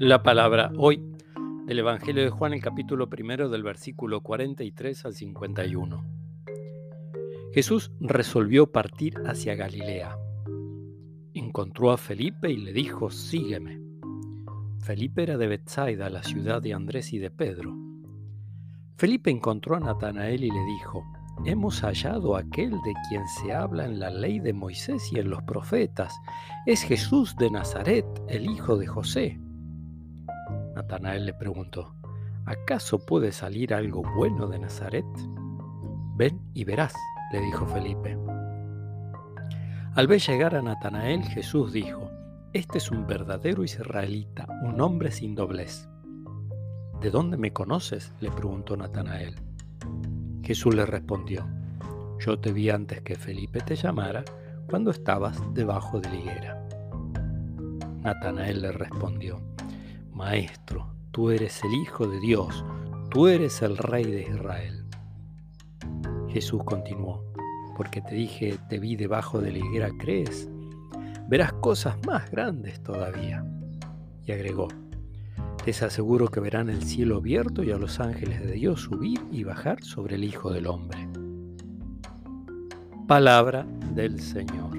La palabra hoy del Evangelio de Juan, el capítulo primero del versículo 43 al 51. Jesús resolvió partir hacia Galilea. Encontró a Felipe y le dijo, sígueme. Felipe era de Bethsaida, la ciudad de Andrés y de Pedro. Felipe encontró a Natanael y le dijo, hemos hallado aquel de quien se habla en la ley de Moisés y en los profetas. Es Jesús de Nazaret, el hijo de José. Natanael le preguntó, ¿acaso puede salir algo bueno de Nazaret? Ven y verás, le dijo Felipe. Al ver llegar a Natanael, Jesús dijo, Este es un verdadero israelita, un hombre sin doblez. ¿De dónde me conoces? le preguntó Natanael. Jesús le respondió, Yo te vi antes que Felipe te llamara, cuando estabas debajo de la higuera. Natanael le respondió, Maestro, tú eres el Hijo de Dios, tú eres el Rey de Israel. Jesús continuó, porque te dije, te vi debajo de la higuera, ¿crees? Verás cosas más grandes todavía. Y agregó, les aseguro que verán el cielo abierto y a los ángeles de Dios subir y bajar sobre el Hijo del Hombre. Palabra del Señor.